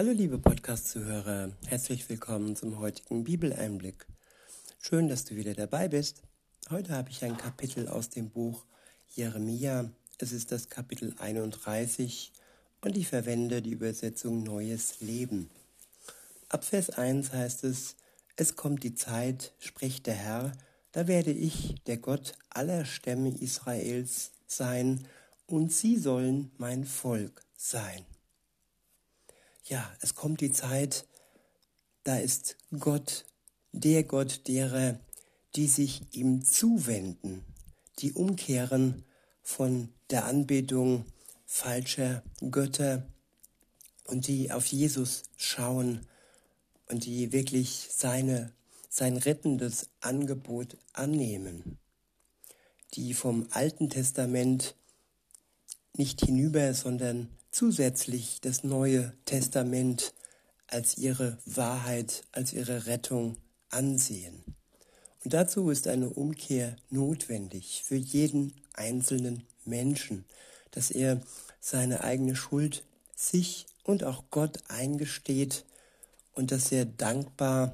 Hallo liebe Podcast-Zuhörer, herzlich willkommen zum heutigen Bibeleinblick. Schön, dass du wieder dabei bist. Heute habe ich ein Kapitel aus dem Buch Jeremia. Es ist das Kapitel 31 und ich verwende die Übersetzung Neues Leben. Ab Vers 1 heißt es, es kommt die Zeit, spricht der Herr, da werde ich, der Gott aller Stämme Israels, sein, und sie sollen mein Volk sein ja, es kommt die Zeit, da ist Gott, der Gott derer, die sich ihm zuwenden, die umkehren von der Anbetung falscher Götter und die auf Jesus schauen und die wirklich seine, sein rettendes Angebot annehmen, die vom Alten Testament nicht hinüber, sondern zusätzlich das Neue Testament als ihre Wahrheit, als ihre Rettung ansehen. Und dazu ist eine Umkehr notwendig für jeden einzelnen Menschen, dass er seine eigene Schuld sich und auch Gott eingesteht und dass er dankbar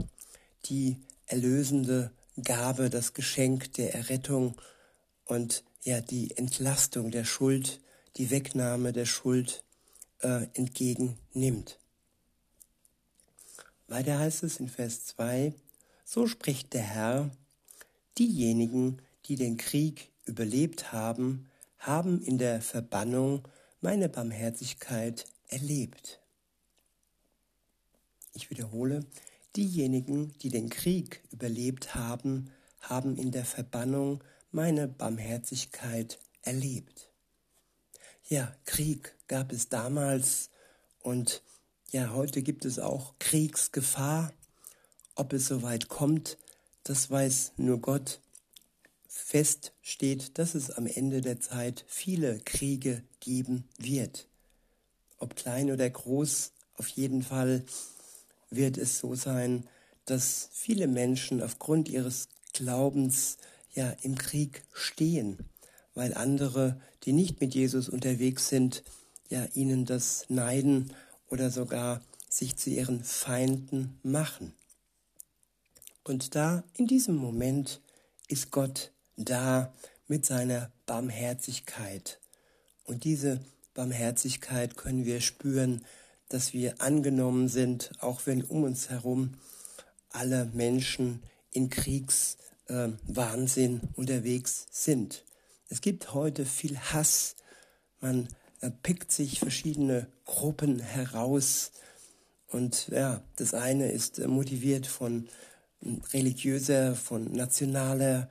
die erlösende Gabe, das Geschenk der Errettung und ja die Entlastung der Schuld, die Wegnahme der Schuld äh, entgegennimmt. Weiter heißt es in Vers 2, so spricht der Herr, diejenigen, die den Krieg überlebt haben, haben in der Verbannung meine Barmherzigkeit erlebt. Ich wiederhole, diejenigen, die den Krieg überlebt haben, haben in der Verbannung meine Barmherzigkeit erlebt. Ja, Krieg gab es damals und ja, heute gibt es auch Kriegsgefahr. Ob es soweit kommt, das weiß nur Gott. Fest steht, dass es am Ende der Zeit viele Kriege geben wird. Ob klein oder groß, auf jeden Fall wird es so sein, dass viele Menschen aufgrund ihres Glaubens ja im Krieg stehen weil andere, die nicht mit Jesus unterwegs sind, ja ihnen das neiden oder sogar sich zu ihren Feinden machen. Und da, in diesem Moment, ist Gott da mit seiner Barmherzigkeit. Und diese Barmherzigkeit können wir spüren, dass wir angenommen sind, auch wenn um uns herum alle Menschen in Kriegswahnsinn äh, unterwegs sind. Es gibt heute viel Hass. Man äh, pickt sich verschiedene Gruppen heraus. Und ja, das eine ist äh, motiviert von hm, religiöser, von nationaler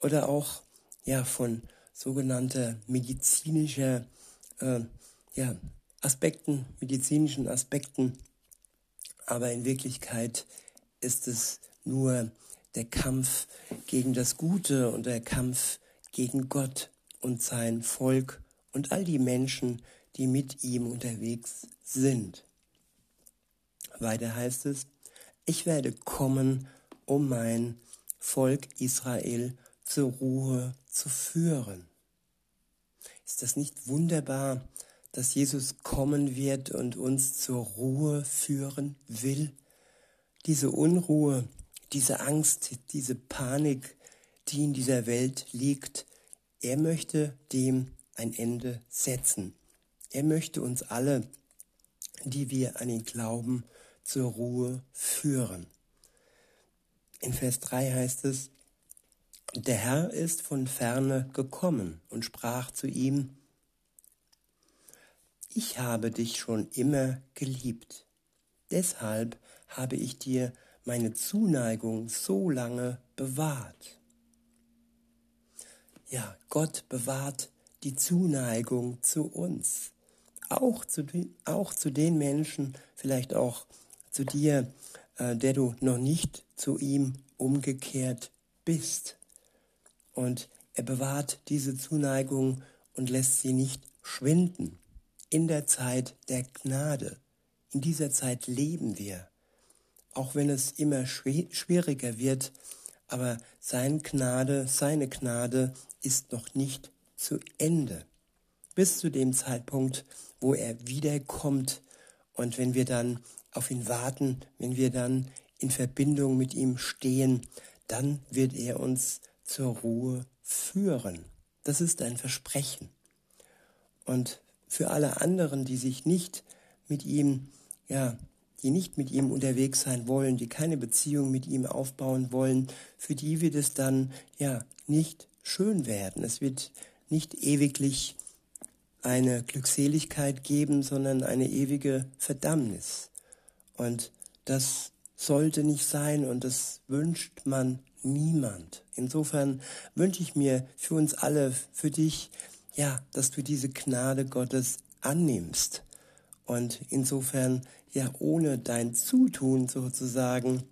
oder auch ja von sogenannter medizinischer äh, ja, Aspekten, medizinischen Aspekten. Aber in Wirklichkeit ist es nur der Kampf gegen das Gute und der Kampf gegen Gott und sein Volk und all die Menschen, die mit ihm unterwegs sind. Weiter heißt es, ich werde kommen, um mein Volk Israel zur Ruhe zu führen. Ist das nicht wunderbar, dass Jesus kommen wird und uns zur Ruhe führen will? Diese Unruhe, diese Angst, diese Panik, die in dieser Welt liegt. Er möchte dem ein Ende setzen. Er möchte uns alle, die wir an ihn glauben, zur Ruhe führen. In Vers 3 heißt es, der Herr ist von ferne gekommen und sprach zu ihm, ich habe dich schon immer geliebt. Deshalb habe ich dir meine Zuneigung so lange bewahrt. Ja, Gott bewahrt die Zuneigung zu uns. Auch zu, auch zu den Menschen, vielleicht auch zu dir, äh, der du noch nicht zu ihm umgekehrt bist. Und er bewahrt diese Zuneigung und lässt sie nicht schwinden. In der Zeit der Gnade. In dieser Zeit leben wir. Auch wenn es immer schwieriger wird, aber sein Gnade, seine Gnade ist noch nicht zu Ende. Bis zu dem Zeitpunkt, wo er wiederkommt Und wenn wir dann auf ihn warten, wenn wir dann in Verbindung mit ihm stehen, dann wird er uns zur Ruhe führen. Das ist ein Versprechen. Und für alle anderen, die sich nicht mit ihm, ja, die nicht mit ihm unterwegs sein wollen, die keine Beziehung mit ihm aufbauen wollen, für die wird es dann, ja, nicht schön werden. Es wird nicht ewiglich eine Glückseligkeit geben, sondern eine ewige Verdammnis. Und das sollte nicht sein und das wünscht man niemand. Insofern wünsche ich mir für uns alle, für dich, ja, dass du diese Gnade Gottes annimmst und insofern ja ohne dein Zutun sozusagen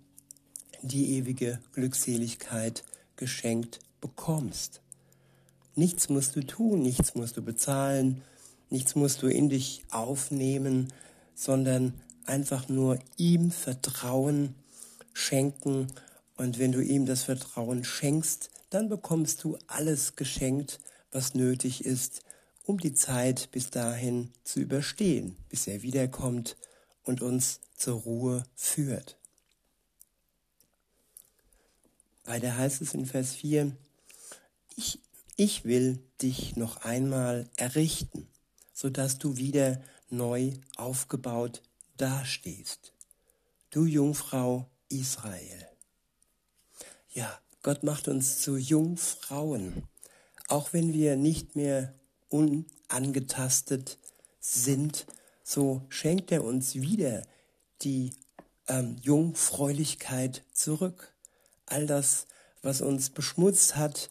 die ewige Glückseligkeit geschenkt bekommst. Nichts musst du tun, nichts musst du bezahlen, nichts musst du in dich aufnehmen, sondern einfach nur ihm Vertrauen schenken. Und wenn du ihm das Vertrauen schenkst, dann bekommst du alles geschenkt, was nötig ist, um die Zeit bis dahin zu überstehen, bis er wiederkommt und uns zur Ruhe führt. Weiter heißt es in Vers 4, ich, ich will dich noch einmal errichten, sodass du wieder neu aufgebaut dastehst. Du Jungfrau Israel. Ja, Gott macht uns zu Jungfrauen, auch wenn wir nicht mehr unangetastet sind, so schenkt er uns wieder die ähm, Jungfräulichkeit zurück. All das, was uns beschmutzt hat,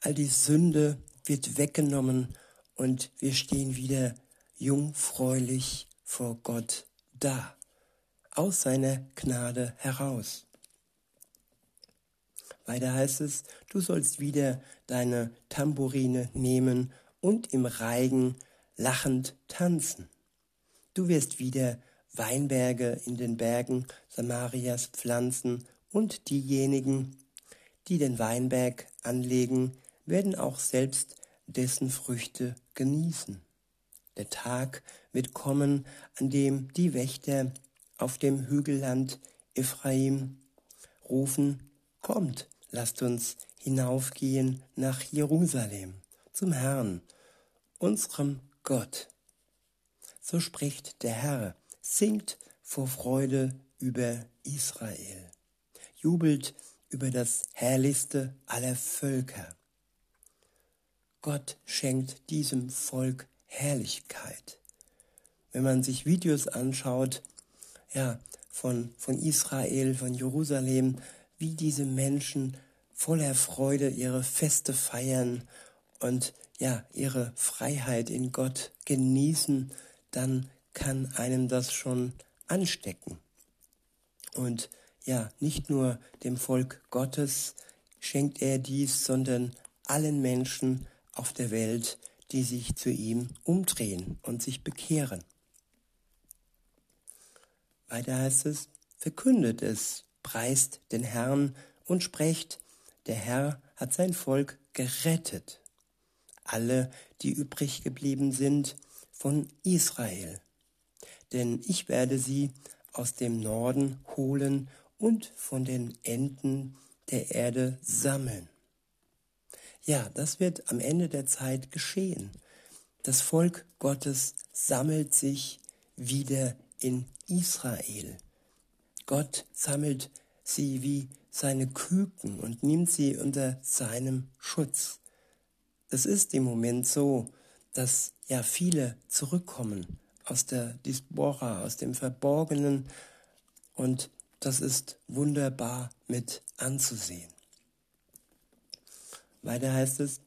all die Sünde wird weggenommen und wir stehen wieder jungfräulich vor Gott da, aus seiner Gnade heraus. Weiter heißt es, du sollst wieder deine Tamburine nehmen und im Reigen lachend tanzen. Du wirst wieder Weinberge in den Bergen Samarias pflanzen und diejenigen, die den Weinberg anlegen, werden auch selbst dessen Früchte genießen. Der Tag wird kommen, an dem die Wächter auf dem Hügelland Ephraim rufen, Kommt, lasst uns hinaufgehen nach Jerusalem, zum Herrn, unserem Gott. So spricht der Herr, singt vor Freude über Israel, jubelt über das Herrlichste aller Völker. Gott schenkt diesem Volk Herrlichkeit. Wenn man sich Videos anschaut, ja, von, von Israel, von Jerusalem, wie diese Menschen voller Freude ihre Feste feiern und ja, ihre Freiheit in Gott genießen, dann kann einem das schon anstecken. Und ja, nicht nur dem Volk Gottes schenkt er dies, sondern allen Menschen auf der Welt, die sich zu ihm umdrehen und sich bekehren. Weiter heißt es, verkündet es, preist den Herrn und sprecht, der Herr hat sein Volk gerettet. Alle, die übrig geblieben sind von Israel. Denn ich werde sie aus dem Norden holen und von den Enden der Erde sammeln. Ja, das wird am Ende der Zeit geschehen. Das Volk Gottes sammelt sich wieder in Israel. Gott sammelt sie wie seine Küken und nimmt sie unter seinem Schutz. Es ist im Moment so, dass ja viele zurückkommen aus der Diaspora, aus dem Verborgenen und das ist wunderbar mit anzusehen. Weiter heißt es,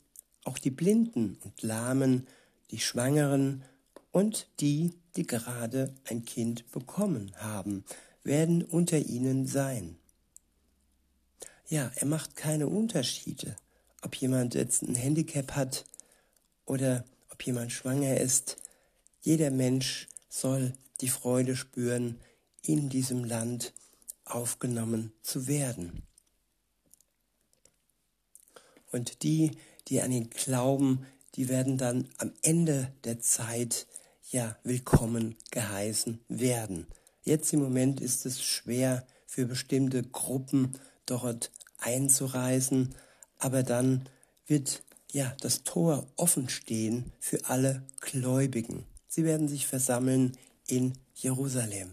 auch die Blinden und Lahmen, die Schwangeren und die, die gerade ein Kind bekommen haben, werden unter ihnen sein. Ja, er macht keine Unterschiede, ob jemand jetzt ein Handicap hat oder ob jemand schwanger ist. Jeder Mensch soll die Freude spüren, in diesem Land aufgenommen zu werden. Und die, die an ihn glauben, die werden dann am Ende der Zeit ja willkommen geheißen werden. Jetzt im Moment ist es schwer für bestimmte Gruppen dort einzureisen, aber dann wird ja das Tor offen stehen für alle Gläubigen. Sie werden sich versammeln in Jerusalem.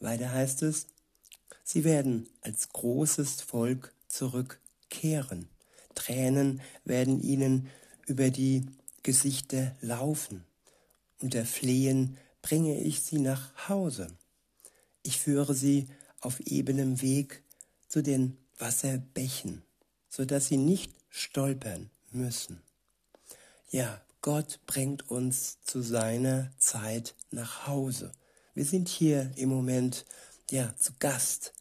Weiter heißt es, sie werden als großes Volk zurückkehren. Tränen werden ihnen über die Gesichter laufen. Unter Flehen bringe ich sie nach Hause. Ich führe sie auf ebenem Weg zu den Wasserbächen, so dass sie nicht stolpern müssen. Ja, Gott bringt uns zu seiner Zeit nach Hause. Wir sind hier im Moment ja zu Gast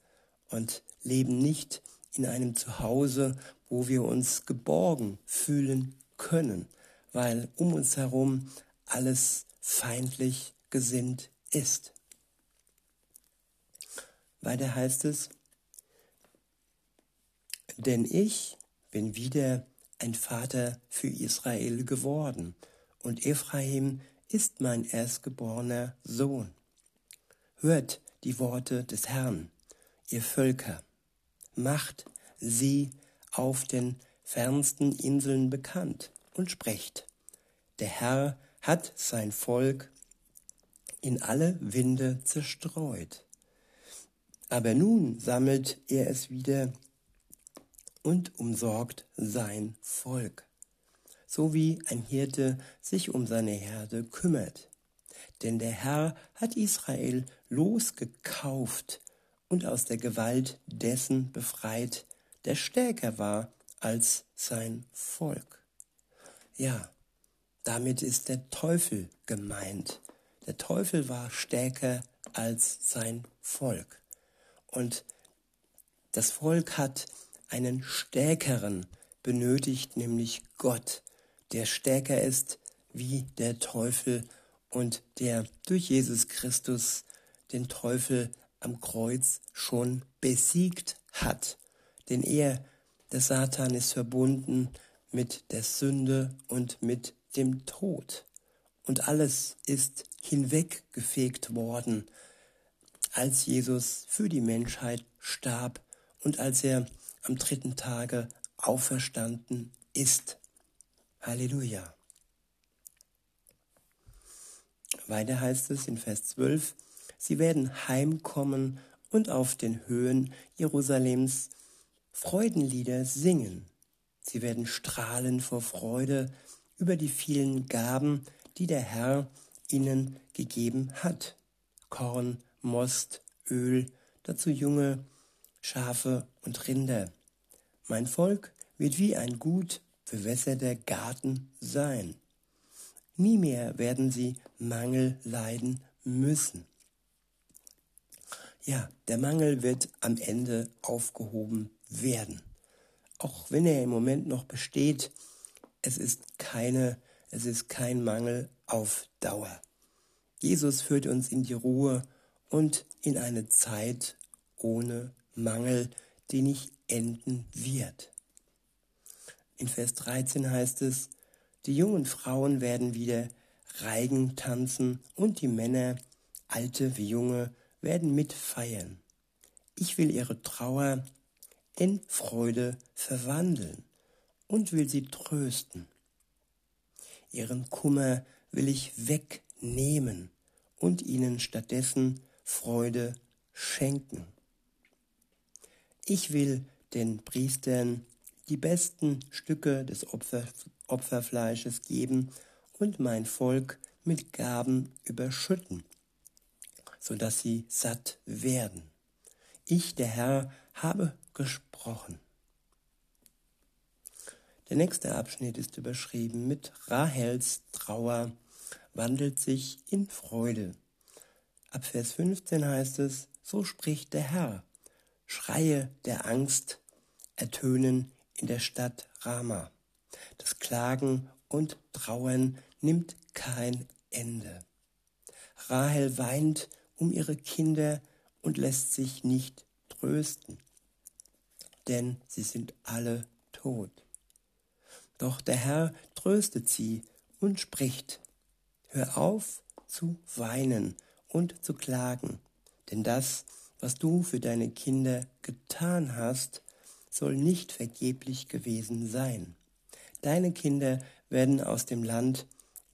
und leben nicht in einem Zuhause, wo wir uns geborgen fühlen können, weil um uns herum alles feindlich gesinnt ist. Weiter heißt es, denn ich bin wieder ein Vater für Israel geworden und Ephraim ist mein erstgeborener Sohn. Hört die Worte des Herrn, ihr Völker, macht sie auf den fernsten Inseln bekannt und sprecht, der Herr hat sein Volk in alle Winde zerstreut. Aber nun sammelt er es wieder und umsorgt sein Volk, so wie ein Hirte sich um seine Herde kümmert. Denn der Herr hat Israel losgekauft und aus der Gewalt dessen befreit, der stärker war als sein Volk. Ja, damit ist der Teufel gemeint. Der Teufel war stärker als sein Volk. Und das Volk hat einen stärkeren benötigt, nämlich Gott, der stärker ist wie der Teufel und der durch Jesus Christus den Teufel am Kreuz schon besiegt hat. Denn er, der Satan, ist verbunden mit der Sünde und mit dem Tod. Und alles ist hinweggefegt worden, als Jesus für die Menschheit starb und als er am dritten Tage auferstanden ist. Halleluja. Weiter heißt es in Vers 12, sie werden heimkommen und auf den Höhen Jerusalems Freudenlieder singen. Sie werden strahlen vor Freude über die vielen Gaben, die der Herr ihnen gegeben hat. Korn, Most, Öl, dazu junge Schafe und Rinder. Mein Volk wird wie ein gut bewässerter Garten sein. Nie mehr werden sie Mangel leiden müssen. Ja, der Mangel wird am Ende aufgehoben werden. Auch wenn er im Moment noch besteht, es ist keine, es ist kein Mangel auf Dauer. Jesus führt uns in die Ruhe und in eine Zeit ohne Mangel, die nicht enden wird. In Vers 13 heißt es, die jungen Frauen werden wieder Reigen tanzen und die Männer, alte wie junge, werden mitfeiern. Ich will ihre Trauer in Freude verwandeln und will sie trösten. Ihren Kummer will ich wegnehmen und ihnen stattdessen Freude schenken. Ich will den Priestern die besten Stücke des Opfer, Opferfleisches geben und mein Volk mit Gaben überschütten, so dass sie satt werden. Ich, der Herr, habe gesprochen. Der nächste Abschnitt ist überschrieben mit Rahels Trauer wandelt sich in Freude. Ab Vers 15 heißt es, so spricht der Herr, Schreie der Angst ertönen in der Stadt Rama. Das Klagen und Trauern nimmt kein Ende. Rahel weint um ihre Kinder und lässt sich nicht trösten, denn sie sind alle tot. Doch der Herr tröstet sie und spricht, hör auf zu weinen und zu klagen, denn das, was du für deine Kinder getan hast, soll nicht vergeblich gewesen sein. Deine Kinder werden aus dem Land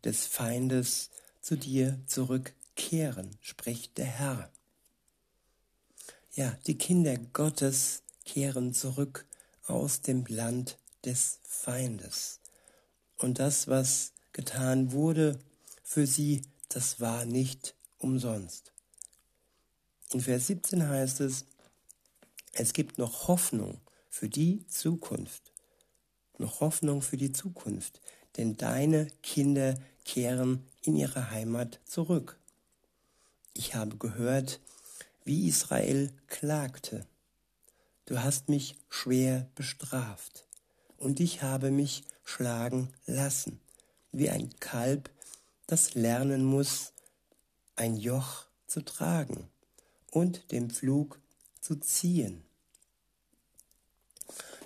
des Feindes zu dir zurückkehren, spricht der Herr. Ja, die Kinder Gottes kehren zurück aus dem Land des Feindes. Und das, was getan wurde für sie, das war nicht umsonst. In Vers 17 heißt es, es gibt noch Hoffnung für die Zukunft. Noch Hoffnung für die Zukunft, denn deine Kinder kehren in ihre Heimat zurück. Ich habe gehört, wie Israel klagte. Du hast mich schwer bestraft und ich habe mich schlagen lassen, wie ein Kalb, das lernen muss, ein Joch zu tragen und den Pflug zu ziehen.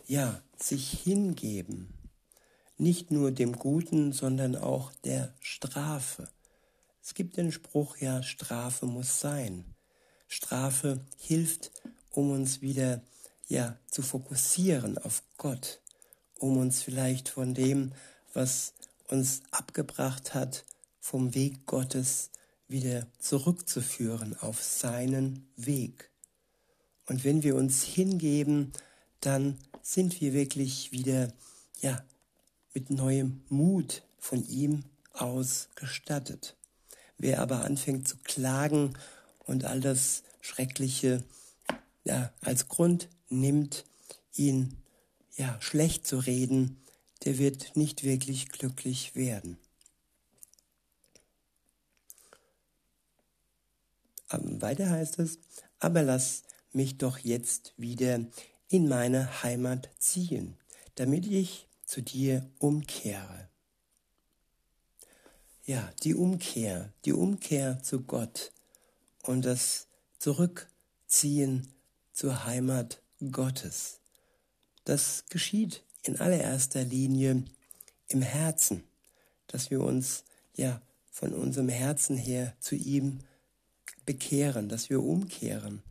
Ja, sich hingeben, nicht nur dem Guten, sondern auch der Strafe. Es gibt den Spruch, ja, Strafe muss sein. Strafe hilft, um uns wieder ja zu fokussieren auf Gott, um uns vielleicht von dem, was uns abgebracht hat, vom Weg Gottes wieder zurückzuführen auf seinen Weg. Und wenn wir uns hingeben, dann sind wir wirklich wieder ja mit neuem Mut von ihm ausgestattet. Wer aber anfängt zu klagen und all das Schreckliche ja, als Grund nimmt, ihn ja schlecht zu reden, der wird nicht wirklich glücklich werden. Weiter heißt es, aber lass mich doch jetzt wieder in meine Heimat ziehen, damit ich zu dir umkehre. Ja, die Umkehr, die Umkehr zu Gott und das Zurückziehen zur Heimat Gottes. Das geschieht in allererster Linie im Herzen, dass wir uns ja von unserem Herzen her zu ihm bekehren, dass wir umkehren,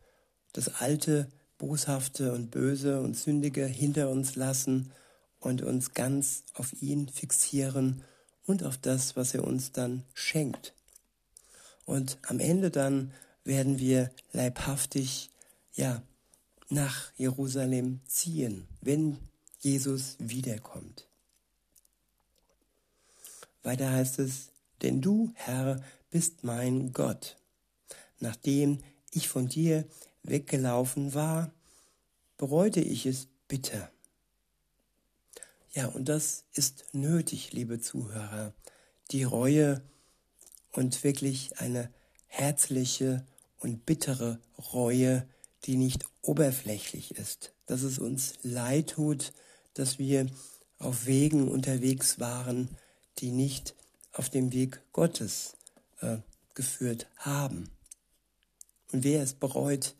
das alte, boshafte und böse und sündige hinter uns lassen und uns ganz auf ihn fixieren und auf das, was er uns dann schenkt. Und am Ende dann werden wir leibhaftig, ja, nach Jerusalem ziehen, wenn Jesus wiederkommt. Weiter heißt es, denn du, Herr, bist mein Gott. Nachdem ich von dir weggelaufen war, bereute ich es bitter. Ja, und das ist nötig, liebe Zuhörer, die Reue und wirklich eine herzliche und bittere Reue, die nicht oberflächlich ist, dass es uns leid tut, dass wir auf Wegen unterwegs waren, die nicht auf dem Weg Gottes äh, geführt haben. Und wer es bereut,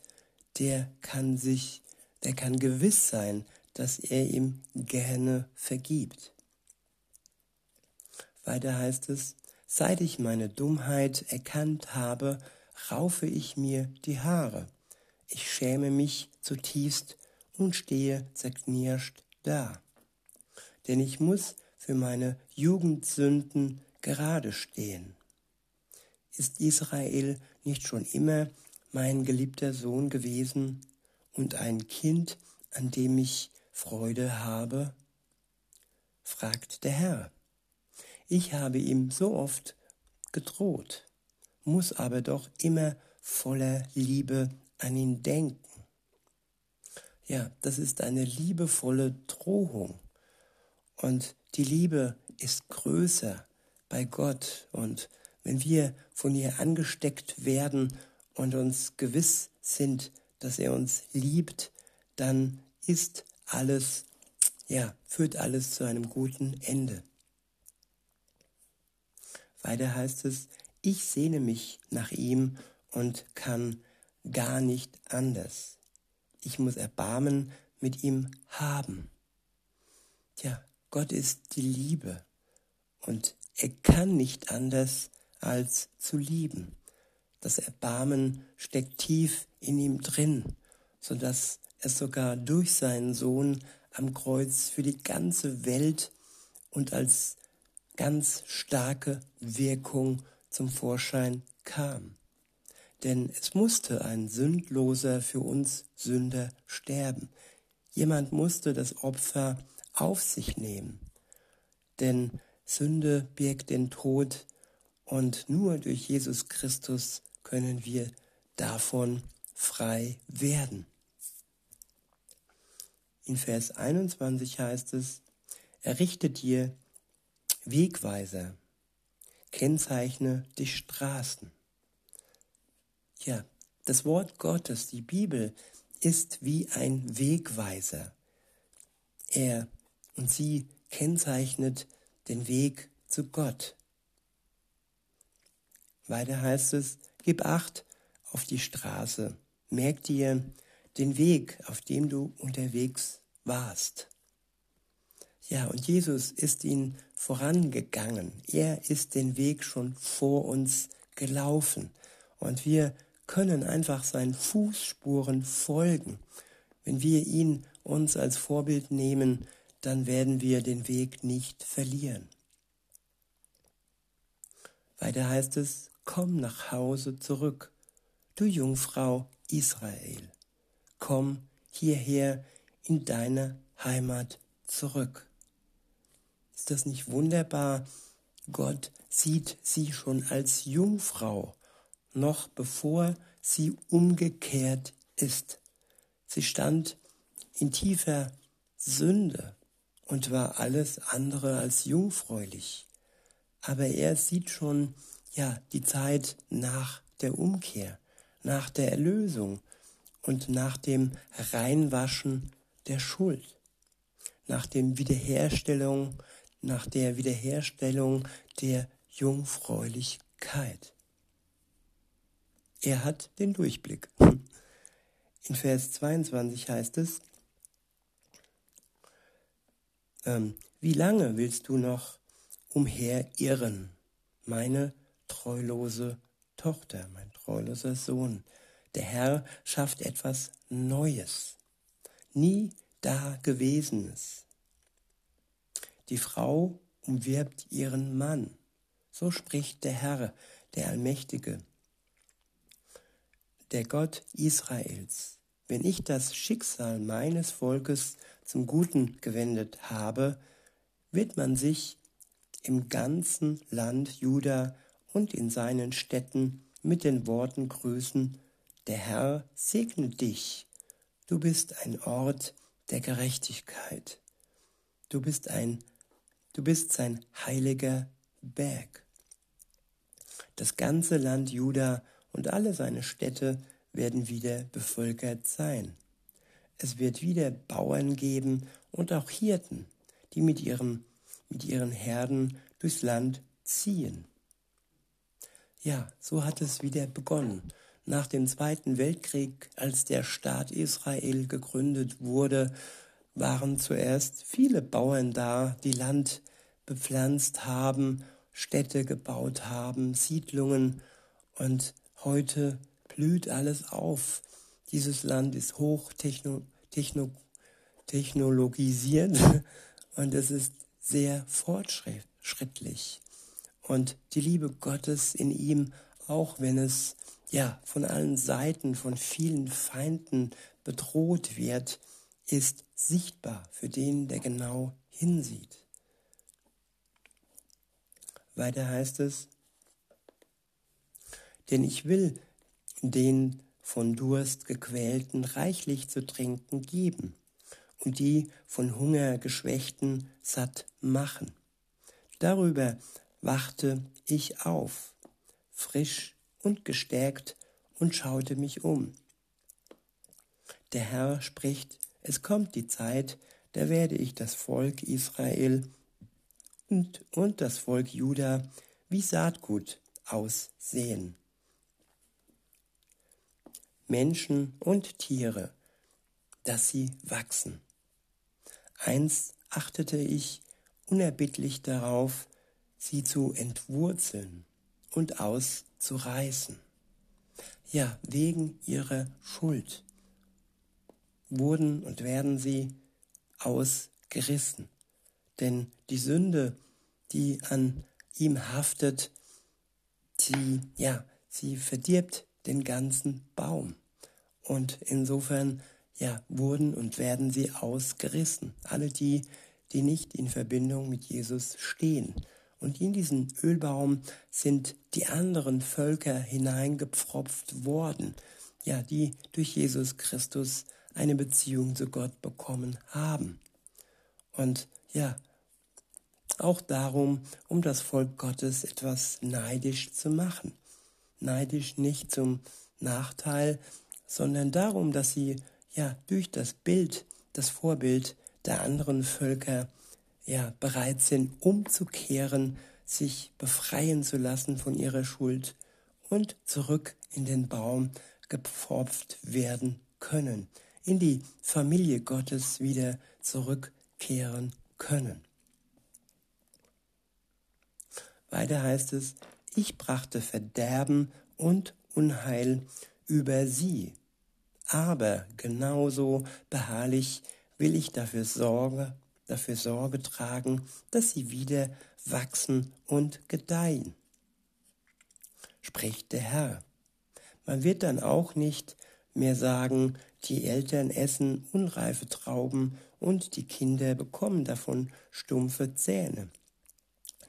der kann sich, der kann gewiss sein, dass er ihm gerne vergibt. Weiter heißt es, seit ich meine Dummheit erkannt habe, raufe ich mir die Haare. Ich schäme mich zutiefst und stehe zerknirscht da. Denn ich muss für meine Jugendsünden gerade stehen. Ist Israel nicht schon immer mein geliebter Sohn gewesen und ein Kind, an dem ich Freude habe? fragt der Herr. Ich habe ihm so oft gedroht, muss aber doch immer voller Liebe an ihn denken. Ja, das ist eine liebevolle Drohung. Und die Liebe ist größer bei Gott. Und wenn wir von ihr angesteckt werden und uns gewiss sind, dass er uns liebt, dann ist alles, ja, führt alles zu einem guten Ende. Weiter heißt es, ich sehne mich nach ihm und kann gar nicht anders. Ich muss Erbarmen mit ihm haben. Tja, Gott ist die Liebe und er kann nicht anders, als zu lieben. Das Erbarmen steckt tief in ihm drin, so dass es sogar durch seinen Sohn am Kreuz für die ganze Welt und als ganz starke Wirkung zum Vorschein kam. Denn es musste ein Sündloser für uns Sünder sterben. Jemand musste das Opfer auf sich nehmen. Denn Sünde birgt den Tod und nur durch Jesus Christus können wir davon frei werden. In Vers 21 heißt es, errichte dir Wegweiser, kennzeichne die Straßen. Ja, das Wort Gottes, die Bibel, ist wie ein Wegweiser. Er und sie kennzeichnet den Weg zu Gott. Weiter heißt es, gib acht auf die Straße, merk dir den Weg, auf dem du unterwegs warst. Ja, und Jesus ist ihn vorangegangen. Er ist den Weg schon vor uns gelaufen. Und wir können einfach seinen Fußspuren folgen. Wenn wir ihn uns als Vorbild nehmen, dann werden wir den Weg nicht verlieren. Weiter heißt es, komm nach Hause zurück, du Jungfrau Israel, komm hierher in deine Heimat zurück. Ist das nicht wunderbar? Gott sieht sie schon als Jungfrau, noch bevor sie umgekehrt ist. Sie stand in tiefer Sünde und war alles andere als jungfräulich. Aber er sieht schon, ja, die Zeit nach der Umkehr, nach der Erlösung und nach dem Reinwaschen der Schuld, nach dem Wiederherstellung, nach der Wiederherstellung der Jungfräulichkeit. Er hat den Durchblick. In Vers 22 heißt es, ähm, wie lange willst du noch umherirren, meine treulose Tochter, mein treuloser Sohn? Der Herr schafft etwas Neues, nie Dagewesenes. Die Frau umwirbt ihren Mann. So spricht der Herr, der Allmächtige, der Gott Israels. Wenn ich das Schicksal meines Volkes zum Guten gewendet habe, wird man sich im ganzen Land Juda und in seinen Städten mit den Worten grüßen, der Herr segne dich, du bist ein Ort der Gerechtigkeit, du bist ein, du bist sein heiliger Berg. Das ganze Land Juda und alle seine Städte werden wieder bevölkert sein. Es wird wieder Bauern geben und auch Hirten, die mit, ihrem, mit ihren Herden durchs Land ziehen. Ja, so hat es wieder begonnen. Nach dem Zweiten Weltkrieg, als der Staat Israel gegründet wurde, waren zuerst viele Bauern da, die Land bepflanzt haben, Städte gebaut haben, Siedlungen und heute blüht alles auf. Dieses Land ist hoch techno, techno, technologisiert und es ist sehr fortschrittlich. Und die Liebe Gottes in ihm, auch wenn es ja von allen Seiten, von vielen Feinden bedroht wird, ist sichtbar für den, der genau hinsieht. Weiter heißt es, denn ich will den von Durst gequälten reichlich zu trinken geben und die von Hunger geschwächten satt machen. Darüber wachte ich auf, frisch und gestärkt und schaute mich um. Der Herr spricht, es kommt die Zeit, da werde ich das Volk Israel und, und das Volk Juda wie Saatgut aussehen. Menschen und Tiere, dass sie wachsen. Einst achtete ich unerbittlich darauf, sie zu entwurzeln und auszureißen. Ja, wegen ihrer Schuld wurden und werden sie ausgerissen. Denn die Sünde, die an ihm haftet, sie, ja, sie verdirbt den ganzen Baum. Und insofern, ja, wurden und werden sie ausgerissen. Alle die, die nicht in Verbindung mit Jesus stehen. Und in diesen Ölbaum sind die anderen Völker hineingepfropft worden, ja, die durch Jesus Christus eine Beziehung zu Gott bekommen haben. Und ja, auch darum, um das Volk Gottes etwas neidisch zu machen. Neidisch nicht zum Nachteil, sondern darum, dass sie ja durch das Bild, das Vorbild der anderen Völker ja bereit sind, umzukehren, sich befreien zu lassen von ihrer Schuld und zurück in den Baum gepfropft werden können, in die Familie Gottes wieder zurückkehren können. Weiter heißt es, ich brachte Verderben und Unheil über sie. Aber genauso beharrlich will ich dafür Sorge, dafür Sorge tragen, dass sie wieder wachsen und gedeihen. Spricht der Herr. Man wird dann auch nicht mehr sagen, die Eltern essen unreife Trauben und die Kinder bekommen davon stumpfe Zähne.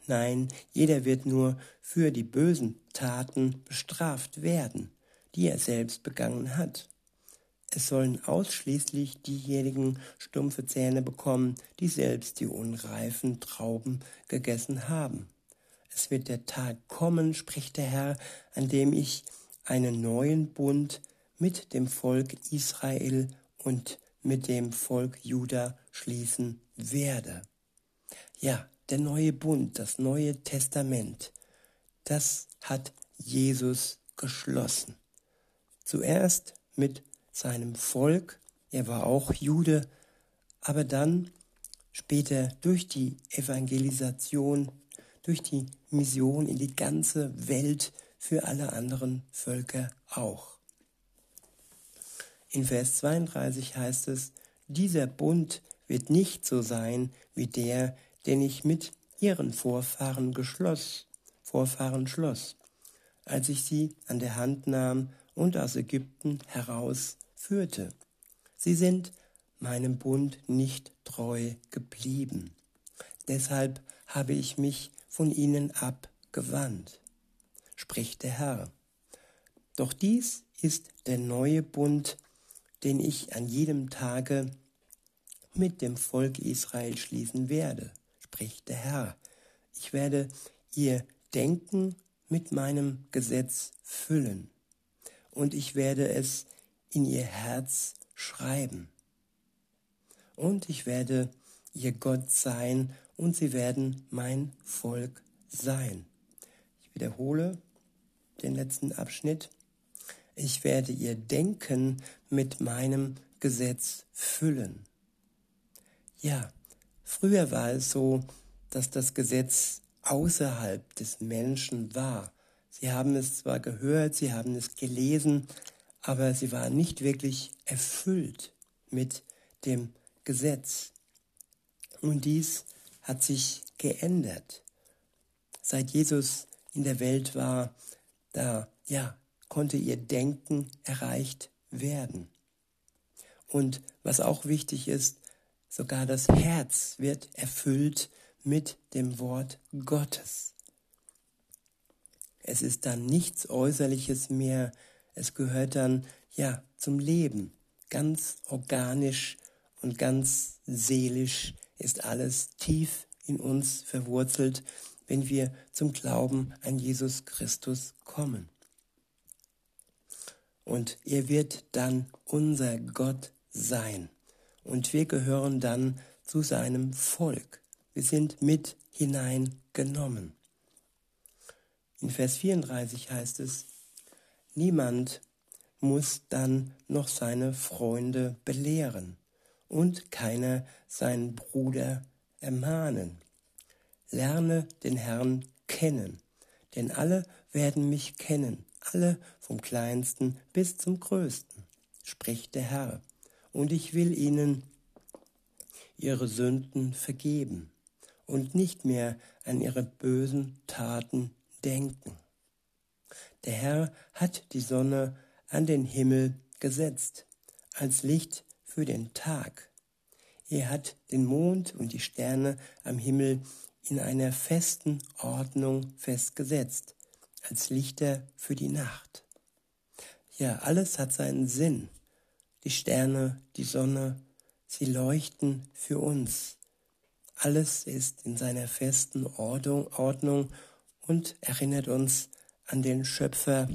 Nein, jeder wird nur für die bösen Taten bestraft werden, die er selbst begangen hat. Es sollen ausschließlich diejenigen stumpfe Zähne bekommen, die selbst die unreifen Trauben gegessen haben. Es wird der Tag kommen, spricht der Herr, an dem ich einen neuen Bund mit dem Volk Israel und mit dem Volk Juda schließen werde. Ja, der neue Bund, das neue Testament, das hat Jesus geschlossen. Zuerst mit seinem Volk, er war auch Jude, aber dann später durch die Evangelisation, durch die Mission in die ganze Welt für alle anderen Völker auch. In Vers 32 heißt es, dieser Bund wird nicht so sein wie der, den ich mit ihren Vorfahren geschloss, Vorfahren schloss, als ich sie an der Hand nahm und aus Ägypten herausführte. Sie sind meinem Bund nicht treu geblieben. Deshalb habe ich mich von ihnen abgewandt, spricht der Herr. Doch dies ist der neue Bund, den ich an jedem Tage mit dem Volk Israel schließen werde spricht der Herr. Ich werde ihr Denken mit meinem Gesetz füllen und ich werde es in ihr Herz schreiben. Und ich werde ihr Gott sein und sie werden mein Volk sein. Ich wiederhole den letzten Abschnitt. Ich werde ihr Denken mit meinem Gesetz füllen. Ja, Früher war es so, dass das Gesetz außerhalb des Menschen war. Sie haben es zwar gehört, sie haben es gelesen, aber sie waren nicht wirklich erfüllt mit dem Gesetz. Und dies hat sich geändert. Seit Jesus in der Welt war, da ja, konnte ihr Denken erreicht werden. Und was auch wichtig ist, Sogar das Herz wird erfüllt mit dem Wort Gottes. Es ist dann nichts Äußerliches mehr. Es gehört dann, ja, zum Leben. Ganz organisch und ganz seelisch ist alles tief in uns verwurzelt, wenn wir zum Glauben an Jesus Christus kommen. Und er wird dann unser Gott sein und wir gehören dann zu seinem Volk. Wir sind mit hineingenommen. In Vers 34 heißt es, niemand muss dann noch seine Freunde belehren und keiner seinen Bruder ermahnen. Lerne den Herrn kennen, denn alle werden mich kennen, alle vom kleinsten bis zum größten, spricht der Herr, und ich will ihnen ihre Sünden vergeben und nicht mehr an ihre bösen Taten denken. Der Herr hat die Sonne an den Himmel gesetzt, als Licht für den Tag. Er hat den Mond und die Sterne am Himmel in einer festen Ordnung festgesetzt, als Lichter für die Nacht. Ja, alles hat seinen Sinn. Die Sterne, die Sonne, sie leuchten für uns. Alles ist in seiner festen Ordnung, Ordnung und erinnert uns an den Schöpfer,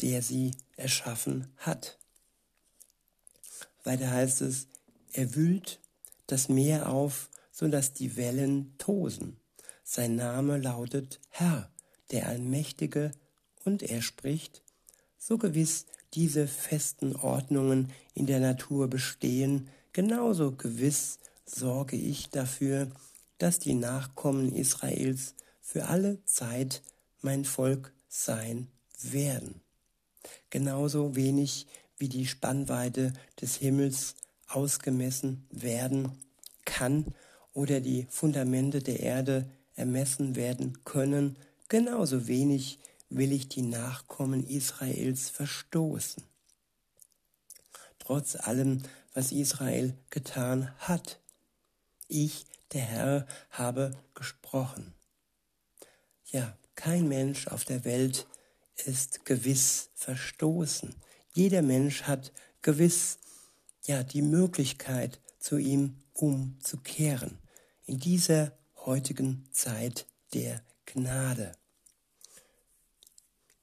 der sie erschaffen hat. Weiter heißt es, er wühlt das Meer auf, so dass die Wellen tosen. Sein Name lautet Herr, der Allmächtige, und er spricht, so gewiss diese festen Ordnungen in der Natur bestehen, genauso gewiss sorge ich dafür, dass die Nachkommen Israels für alle Zeit mein Volk sein werden. Genauso wenig wie die Spannweite des Himmels ausgemessen werden kann oder die Fundamente der Erde ermessen werden können, genauso wenig will ich die Nachkommen Israels verstoßen. Trotz allem, was Israel getan hat. Ich, der Herr, habe gesprochen. Ja, kein Mensch auf der Welt ist gewiss verstoßen. Jeder Mensch hat gewiss ja die Möglichkeit, zu ihm umzukehren. In dieser heutigen Zeit der Gnade.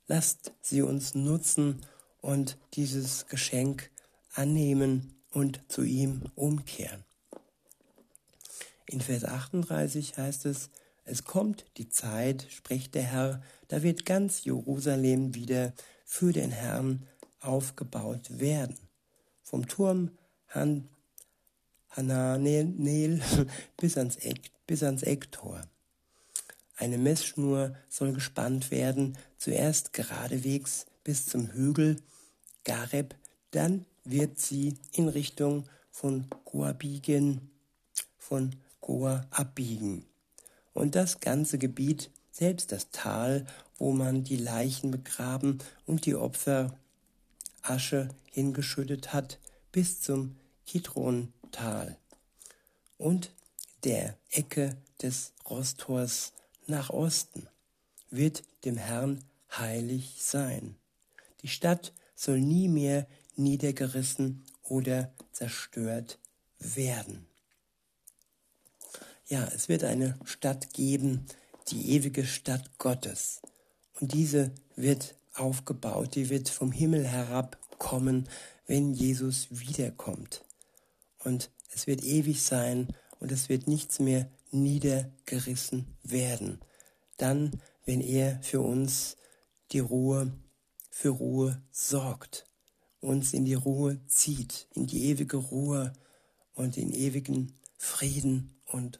Lasst sie uns nutzen und dieses Geschenk annehmen und zu ihm umkehren. In Vers 38 heißt es, es kommt die Zeit, spricht der Herr, da wird ganz Jerusalem wieder für den Herrn aufgebaut werden. Vom Turm Han Hananel bis ans, Eck, bis ans Ecktor. Eine Messschnur soll gespannt werden, zuerst geradewegs bis zum Hügel Gareb, dann wird sie in Richtung von Goa von Goa abbiegen. Und das ganze Gebiet, selbst das Tal, wo man die Leichen begraben und die Opfer Asche hingeschüttet hat, bis zum Kidron-Tal und der Ecke des Rostors nach Osten wird dem Herrn heilig sein. Die Stadt soll nie mehr niedergerissen oder zerstört werden. Ja, es wird eine Stadt geben, die ewige Stadt Gottes. Und diese wird aufgebaut, die wird vom Himmel herabkommen, wenn Jesus wiederkommt. Und es wird ewig sein und es wird nichts mehr niedergerissen werden. Dann, wenn er für uns die Ruhe, für Ruhe sorgt uns in die Ruhe zieht, in die ewige Ruhe und in ewigen Frieden und